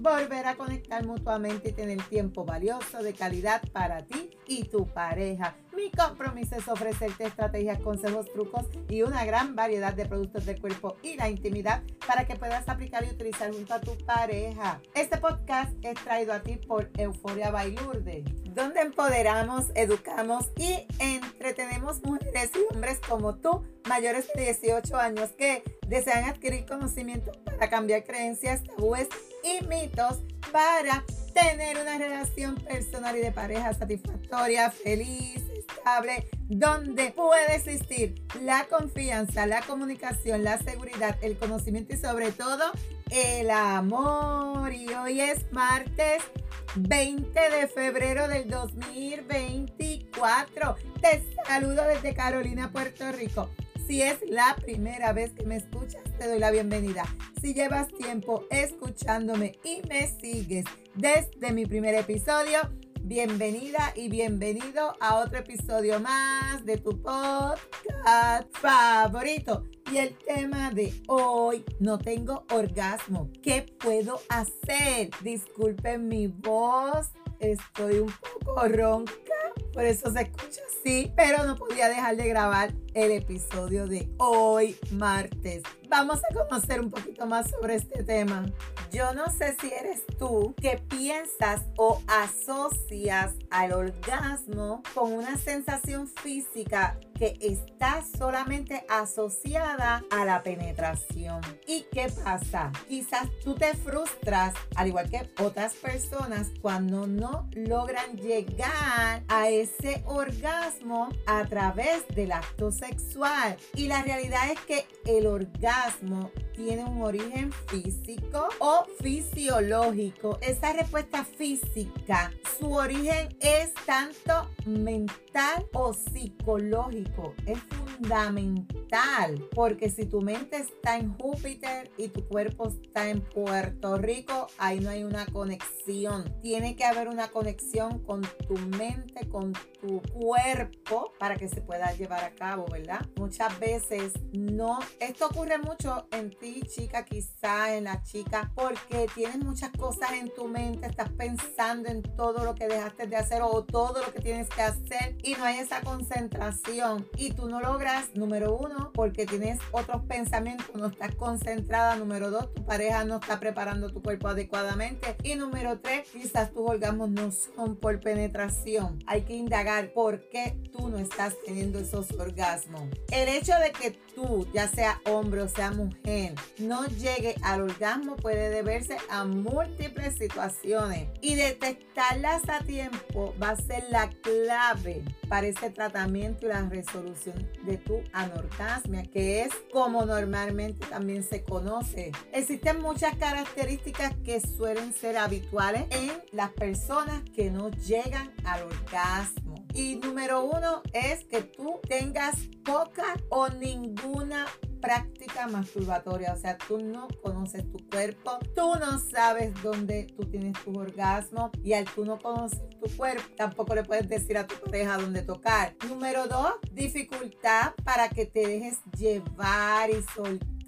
volver a conectar mutuamente y tener tiempo valioso de calidad para ti y tu pareja. Mi compromiso es ofrecerte estrategias, consejos, trucos y una gran variedad de productos del cuerpo y la intimidad para que puedas aplicar y utilizar junto a tu pareja. Este podcast es traído a ti por Euforia Bailurde, donde empoderamos, educamos y entretenemos mujeres y hombres como tú, mayores de 18 años, que desean adquirir conocimiento para cambiar creencias, tabúes y mitos para tener una relación personal y de pareja satisfactoria, feliz, estable, donde puede existir la confianza, la comunicación, la seguridad, el conocimiento y sobre todo el amor. Y hoy es martes 20 de febrero del 2024. Te saludo desde Carolina, Puerto Rico. Si es la primera vez que me escuchas, te doy la bienvenida. Si llevas tiempo escuchándome y me sigues desde mi primer episodio, bienvenida y bienvenido a otro episodio más de tu podcast favorito. Y el tema de hoy, no tengo orgasmo. ¿Qué puedo hacer? Disculpen mi voz, estoy un poco ronca, por eso se escucha así, pero no podía dejar de grabar el episodio de hoy, martes. Vamos a conocer un poquito más sobre este tema. Yo no sé si eres tú que piensas o asocias al orgasmo con una sensación física que está solamente asociada a la penetración. ¿Y qué pasa? Quizás tú te frustras, al igual que otras personas, cuando no logran llegar a ese orgasmo a través del acto sexual. Y la realidad es que el orgasmo ます。もう。Tiene un origen físico o fisiológico. Esa respuesta física, su origen es tanto mental o psicológico. Es fundamental porque si tu mente está en Júpiter y tu cuerpo está en Puerto Rico, ahí no hay una conexión. Tiene que haber una conexión con tu mente, con tu cuerpo para que se pueda llevar a cabo, ¿verdad? Muchas veces no, esto ocurre mucho en chica, quizá en la chica, porque tienes muchas cosas en tu mente, estás pensando en todo lo que dejaste de hacer o todo lo que tienes que hacer y no hay esa concentración y tú no logras, número uno, porque tienes otros pensamientos, no estás concentrada, número dos, tu pareja no está preparando tu cuerpo adecuadamente y número tres, quizás tus orgasmos no son por penetración. Hay que indagar por qué tú no estás teniendo esos orgasmos. El hecho de que tú, ya sea hombre o sea mujer, no llegue al orgasmo puede deberse a múltiples situaciones y detectarlas a tiempo va a ser la clave para ese tratamiento y la resolución de tu anorgasmia, que es como normalmente también se conoce. Existen muchas características que suelen ser habituales en las personas que no llegan al orgasmo. Y número uno es que tú tengas poca o ninguna práctica masturbatoria, o sea, tú no conoces tu cuerpo, tú no sabes dónde tú tienes tu orgasmo y al tú no conocer tu cuerpo, tampoco le puedes decir a tu pareja dónde tocar. Número dos, dificultad para que te dejes llevar y soltar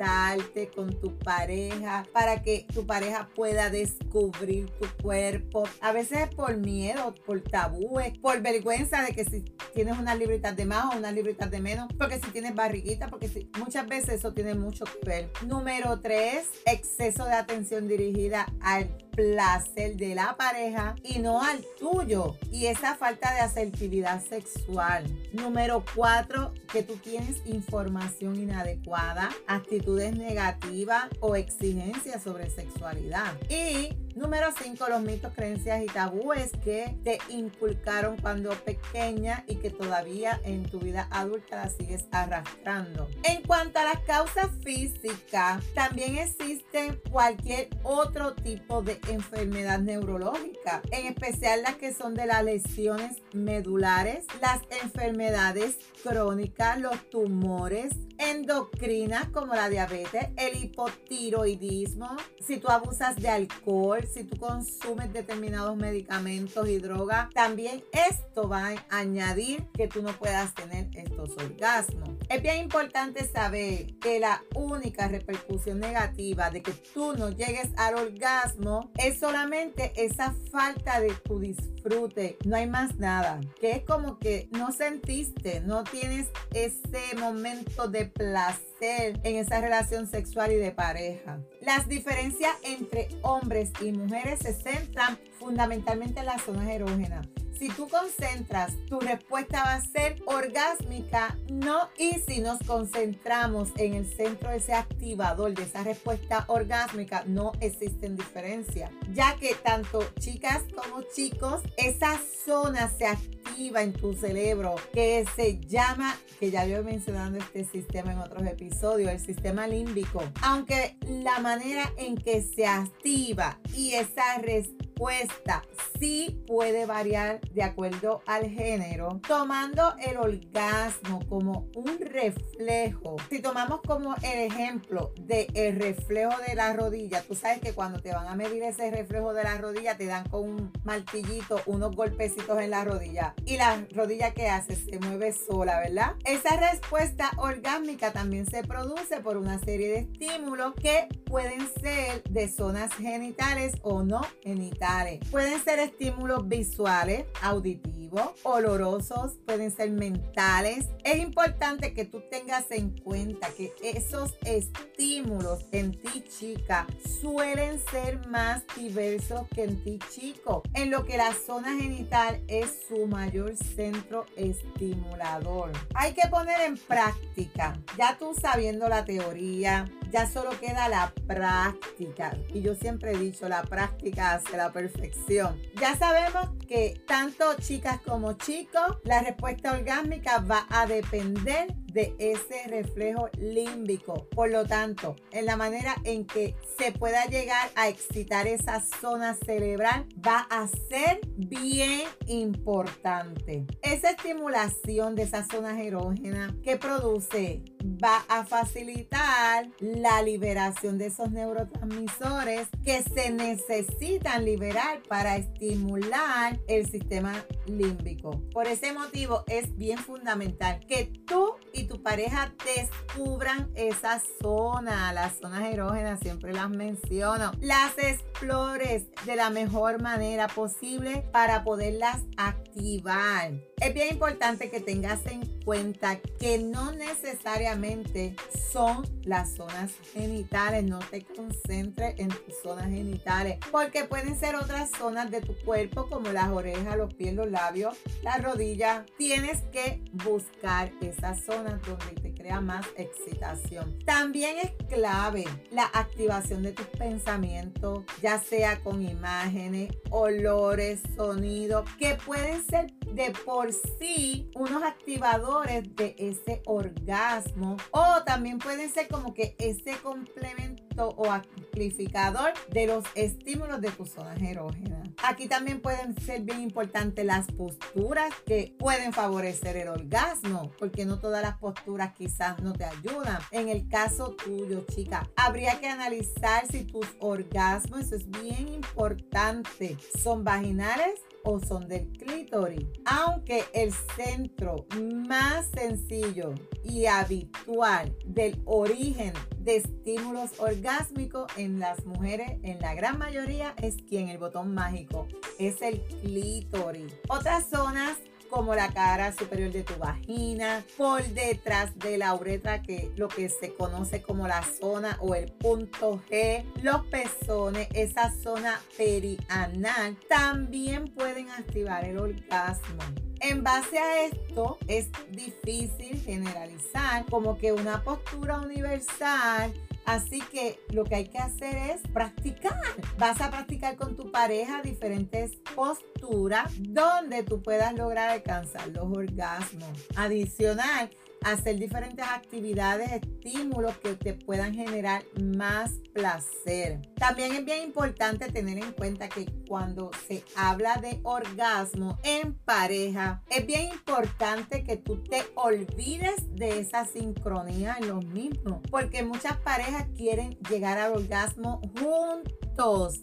con tu pareja para que tu pareja pueda descubrir tu cuerpo. A veces por miedo, por tabúes, por vergüenza de que si tienes unas libritas de más o unas libritas de menos, porque si tienes barriguita, porque muchas veces eso tiene mucho que ver. Número tres, exceso de atención dirigida al placer de la pareja y no al tuyo. Y esa falta de asertividad sexual. Número cuatro, que tú tienes información inadecuada, actitudes negativas o exigencias sobre sexualidad. Y Número 5, los mitos, creencias y tabúes que te inculcaron cuando pequeña y que todavía en tu vida adulta la sigues arrastrando. En cuanto a las causas físicas, también existen cualquier otro tipo de enfermedad neurológica, en especial las que son de las lesiones medulares, las enfermedades crónicas, los tumores, endocrinas como la diabetes, el hipotiroidismo, si tú abusas de alcohol, si tú consumes determinados medicamentos y drogas, también esto va a añadir que tú no puedas tener estos orgasmos. Es bien importante saber que la única repercusión negativa de que tú no llegues al orgasmo es solamente esa falta de tu disfrute. No hay más nada. Que es como que no sentiste, no tienes ese momento de placer en esa relación sexual y de pareja. Las diferencias entre hombres y mujeres se centran fundamentalmente en las zonas erógenas. Si tú concentras, tu respuesta va a ser orgásmica, no. Y si nos concentramos en el centro de ese activador, de esa respuesta orgásmica, no existen diferencias. Ya que tanto chicas como chicos, esa zona se activa en tu cerebro que se llama, que ya yo he mencionado este sistema en otros episodios, el sistema límbico. Aunque la manera en que se activa y esa respuesta respuesta sí puede variar de acuerdo al género, tomando el orgasmo como un reflejo. Si tomamos como el ejemplo de el reflejo de la rodilla, tú sabes que cuando te van a medir ese reflejo de la rodilla te dan con un martillito unos golpecitos en la rodilla y la rodilla que hace se mueve sola, ¿verdad? Esa respuesta orgánica también se produce por una serie de estímulos que pueden ser de zonas genitales o no genitales Pueden ser estímulos visuales, auditivos, olorosos, pueden ser mentales. Es importante que tú tengas en cuenta que esos estímulos en ti chica suelen ser más diversos que en ti chico, en lo que la zona genital es su mayor centro estimulador. Hay que poner en práctica, ya tú sabiendo la teoría, ya solo queda la práctica. Y yo siempre he dicho, la práctica hace la perfección. Ya sabemos que tanto chicas como chicos, la respuesta orgásmica va a depender de ese reflejo límbico. Por lo tanto, en la manera en que se pueda llegar a excitar esa zona cerebral va a ser bien importante. Esa estimulación de esa zona erógena que produce va a facilitar la liberación de esos neurotransmisores que se necesitan liberar para estimular el sistema límbico. Por ese motivo es bien fundamental que tú y tu pareja descubran esa zona, las zonas erógenas, siempre las menciono, las explores de la mejor manera posible para poderlas activar. Es bien importante que tengas en cuenta que no necesariamente son las zonas genitales, no te concentres en tus zonas genitales, porque pueden ser otras zonas de tu cuerpo como las orejas, los pies, los labios, las rodillas. Tienes que buscar esa zona donde más excitación. También es clave la activación de tus pensamientos, ya sea con imágenes, olores, sonidos, que pueden ser de por sí unos activadores de ese orgasmo o también pueden ser como que ese complemento o amplificador de los estímulos de tus zonas erógenas. Aquí también pueden ser bien importantes las posturas que pueden favorecer el orgasmo, porque no todas las posturas quizás no te ayudan. En el caso tuyo, chica, habría que analizar si tus orgasmos, eso es bien importante, son vaginales o son del clítoris. Aunque el centro más sencillo y habitual del origen de estímulos orgásmicos en las mujeres, en la gran mayoría, es quien el botón mágico es el clítoris. Otras zonas como la cara superior de tu vagina, por detrás de la uretra, que lo que se conoce como la zona o el punto G, los pezones, esa zona perianal, también pueden activar el orgasmo. En base a esto, es difícil generalizar como que una postura universal Así que lo que hay que hacer es practicar. Vas a practicar con tu pareja diferentes posturas donde tú puedas lograr alcanzar los orgasmos. Adicional, hacer diferentes actividades, estímulos que te puedan generar más placer. También es bien importante tener en cuenta que cuando se habla de orgasmo en pareja, es bien importante que tú te olvides de esa sincronía en los mismos, porque muchas parejas quieren llegar al orgasmo juntos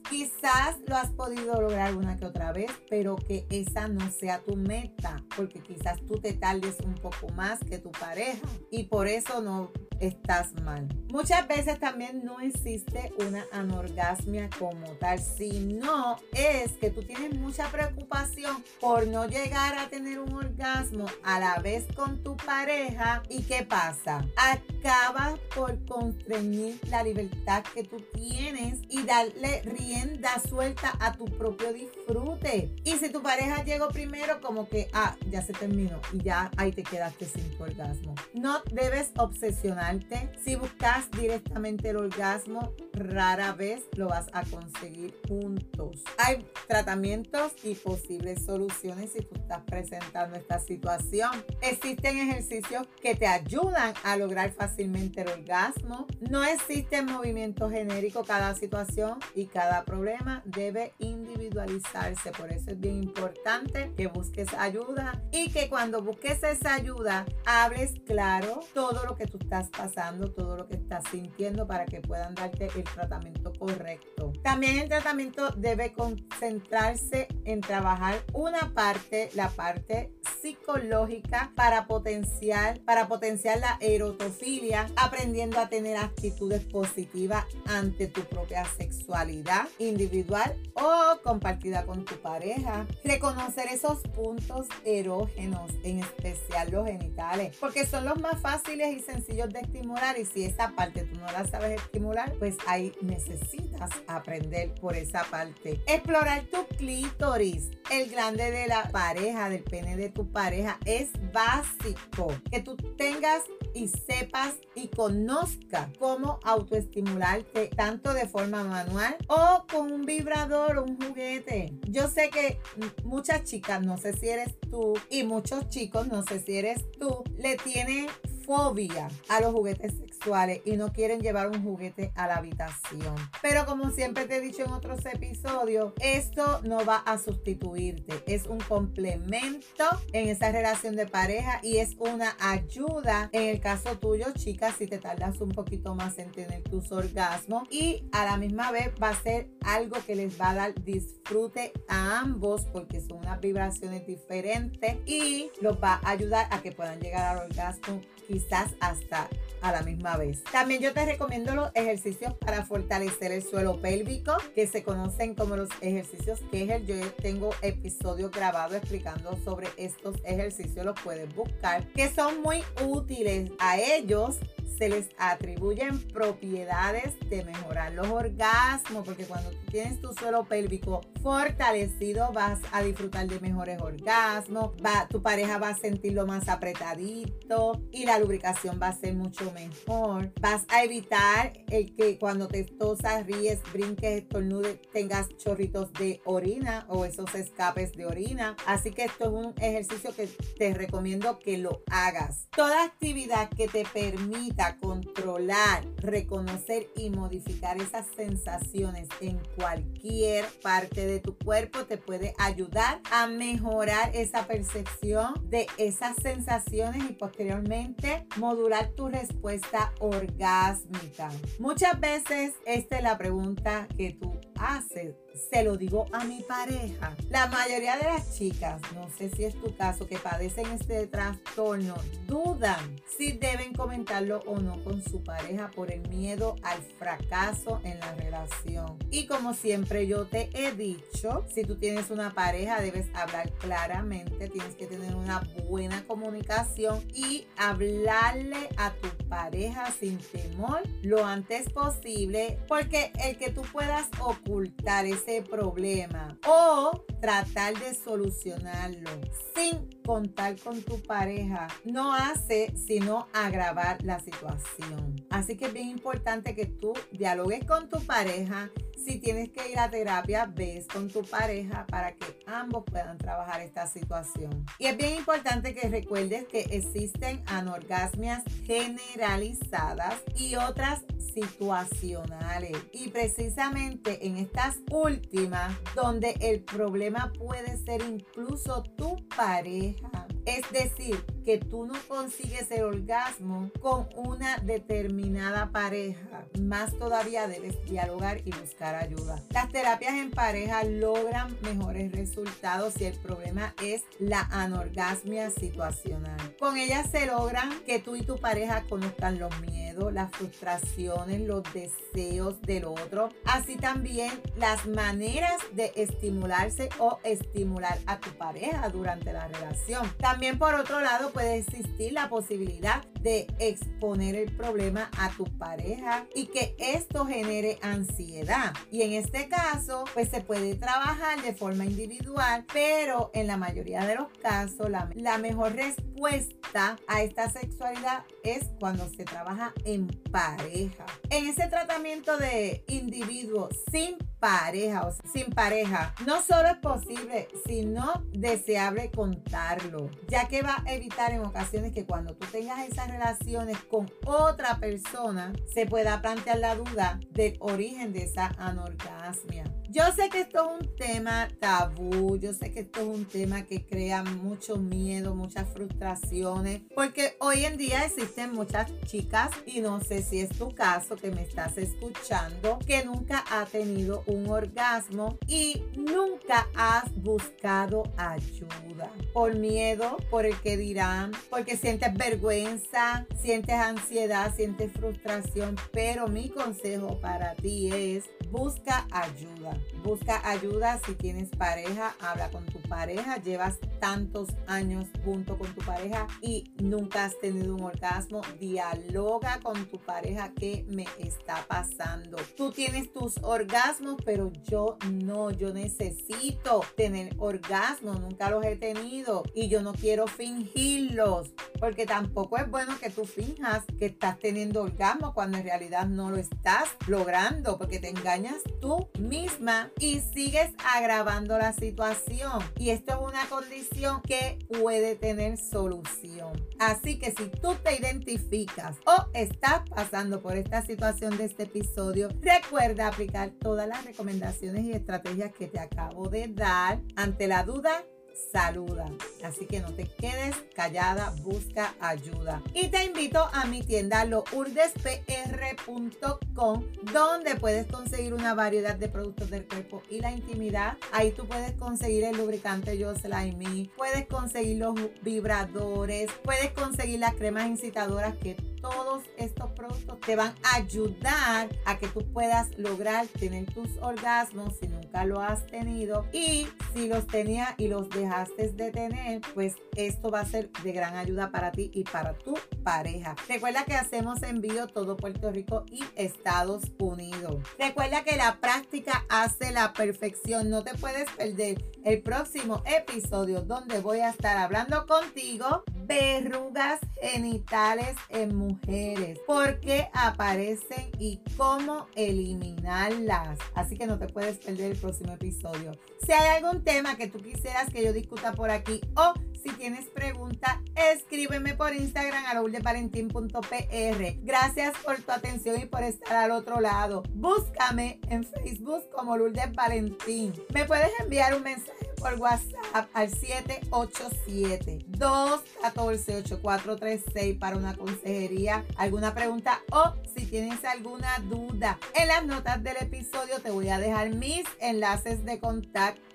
Quizás lo has podido lograr una que otra vez, pero que esa no sea tu meta, porque quizás tú te tardes un poco más que tu pareja. Y por eso no estás mal. Muchas veces también no existe una anorgasmia como tal, sino es que tú tienes mucha preocupación por no llegar a tener un orgasmo a la vez con tu pareja. ¿Y qué pasa? Acabas por constreñir la libertad que tú tienes y darle rienda suelta a tu propio disfrute. Y si tu pareja llegó primero, como que, ah, ya se terminó y ya ahí te quedaste sin orgasmo. No debes obsesionar si buscas directamente el orgasmo, rara vez lo vas a conseguir juntos. Hay tratamientos y posibles soluciones si tú estás presentando esta situación. Existen ejercicios que te ayudan a lograr fácilmente el orgasmo. No existe movimiento genérico. Cada situación y cada problema debe individualizarse. Por eso es bien importante que busques ayuda y que cuando busques esa ayuda hables claro todo lo que tú estás pasando, todo lo que estás sintiendo para que puedan darte el tratamiento correcto. También el tratamiento debe concentrarse en trabajar una parte, la parte psicológica para potenciar, para potenciar la erotofilia, aprendiendo a tener actitudes positivas ante tu propia sexualidad individual o compartida con tu pareja. Reconocer esos puntos erógenos, en especial los genitales, porque son los más fáciles y sencillos de estimular y si esa parte tú no la sabes estimular, pues ahí necesitas aprender por esa parte. Explorar tu clítoris, el grande de la pareja, del pene de tu pareja, es básico. Que tú tengas y sepas y conozcas cómo autoestimularte tanto de forma manual o con un vibrador o un juguete. Yo sé que muchas chicas, no sé si eres tú, y muchos chicos, no sé si eres tú, le tienen fobia a los juguetes y no quieren llevar un juguete a la habitación. Pero como siempre te he dicho en otros episodios, esto no va a sustituirte. Es un complemento en esa relación de pareja y es una ayuda en el caso tuyo, chicas, si te tardas un poquito más en tener tus orgasmos y a la misma vez va a ser algo que les va a dar disfrute a ambos porque son unas vibraciones diferentes y los va a ayudar a que puedan llegar al orgasmo quizás hasta a la misma vez. También yo te recomiendo los ejercicios para fortalecer el suelo pélvico, que se conocen como los ejercicios Kegel. Yo tengo episodios grabados explicando sobre estos ejercicios, los puedes buscar, que son muy útiles a ellos se les atribuyen propiedades de mejorar los orgasmos, porque cuando tienes tu suelo pélvico fortalecido vas a disfrutar de mejores orgasmos, tu pareja va a sentirlo más apretadito y la lubricación va a ser mucho mejor. Vas a evitar el que cuando te tosas, ríes, brinques, estornudes, tengas chorritos de orina o esos escapes de orina. Así que esto es un ejercicio que te recomiendo que lo hagas. Toda actividad que te permita controlar, reconocer y modificar esas sensaciones en cualquier parte de tu cuerpo te puede ayudar a mejorar esa percepción de esas sensaciones y posteriormente modular tu respuesta orgásmica. Muchas veces esta es la pregunta que tú haces se lo digo a mi pareja. La mayoría de las chicas, no sé si es tu caso, que padecen este trastorno, dudan si deben comentarlo o no con su pareja por el miedo al fracaso en la relación. Y como siempre yo te he dicho, si tú tienes una pareja debes hablar claramente, tienes que tener una buena comunicación y hablarle a tu pareja sin temor lo antes posible, porque el que tú puedas ocultar es ese problema o tratar de solucionarlo sin contar con tu pareja no hace sino agravar la situación. Así que es bien importante que tú dialogues con tu pareja, si tienes que ir a terapia, ves con tu pareja para que ambos puedan trabajar esta situación. Y es bien importante que recuerdes que existen anorgasmias generalizadas y otras situacionales. Y precisamente en estas últimas, donde el problema puede ser incluso tu pareja. Es decir, que tú no consigues el orgasmo con una determinada pareja. Más todavía debes dialogar y buscar ayuda. Las terapias en pareja logran mejores resultados si el problema es la anorgasmia situacional. Con ellas se logran que tú y tu pareja conozcan los miedos, las frustraciones, los deseos del otro, así también las maneras de estimularse o estimular a tu pareja durante la relación. También por otro lado, puede existir la posibilidad de exponer el problema a tu pareja y que esto genere ansiedad. Y en este caso, pues se puede trabajar de forma individual, pero en la mayoría de los casos, la, la mejor respuesta a esta sexualidad es cuando se trabaja en pareja. En ese tratamiento de individuo sin pareja o sin pareja, no solo es posible, sino deseable contarlo, ya que va a evitar en ocasiones que cuando tú tengas esas relaciones con otra persona, se pueda plantear la duda del origen de esa anorgasmia. Yo sé que esto es un tema tabú, yo sé que esto es un tema que crea mucho miedo, muchas frustraciones, porque hoy en día existen muchas chicas, y no sé si es tu caso que me estás escuchando, que nunca ha tenido un orgasmo y nunca has buscado ayuda. Por miedo, por el que dirán, porque sientes vergüenza, sientes ansiedad, sientes frustración, pero mi consejo para ti es busca ayuda. Busca ayuda si tienes pareja, habla con tu pareja, llevas tantos años junto con tu pareja y nunca has tenido un orgasmo, dialoga con tu pareja qué me está pasando. Tú tienes tus orgasmos, pero yo no, yo necesito tener orgasmos, nunca los he tenido y yo no quiero fingirlos, porque tampoco es bueno que tú finjas que estás teniendo orgasmo cuando en realidad no lo estás logrando, porque te engañas tú misma y sigues agravando la situación. Y esto es una condición que puede tener solución. Así que si tú te identificas o estás pasando por esta situación de este episodio, recuerda aplicar todas las recomendaciones y estrategias que te acabo de dar. Ante la duda, saluda. Así que no te quedes callada, busca ayuda. Y te invito a mi tienda lourdespr.com donde puedes conseguir una variedad de productos del cuerpo y la intimidad. Ahí tú puedes conseguir el lubricante Jocelyn Me, puedes conseguir los vibradores, puedes conseguir las cremas incitadoras que todos estos productos te van a ayudar a que tú puedas lograr tener tus orgasmos si nunca lo has tenido y si los tenía y los dejaste de tener, pues esto va a ser de gran ayuda para ti y para tu pareja. Recuerda que hacemos envío todo Puerto Rico y Estados Unidos. Recuerda que la práctica hace la perfección. No te puedes perder el próximo episodio donde voy a estar hablando contigo verrugas genitales en por qué aparecen y cómo eliminarlas. Así que no te puedes perder el próximo episodio. Si hay algún tema que tú quisieras que yo discuta por aquí o si tienes pregunta, escríbeme por Instagram a lourdesvalentín.pr. Gracias por tu atención y por estar al otro lado. Búscame en Facebook como Lourdes Valentín. Me puedes enviar un mensaje por WhatsApp al 787-214-8436 para una consejería, alguna pregunta o si tienes alguna duda. En las notas del episodio te voy a dejar mis enlaces de contacto.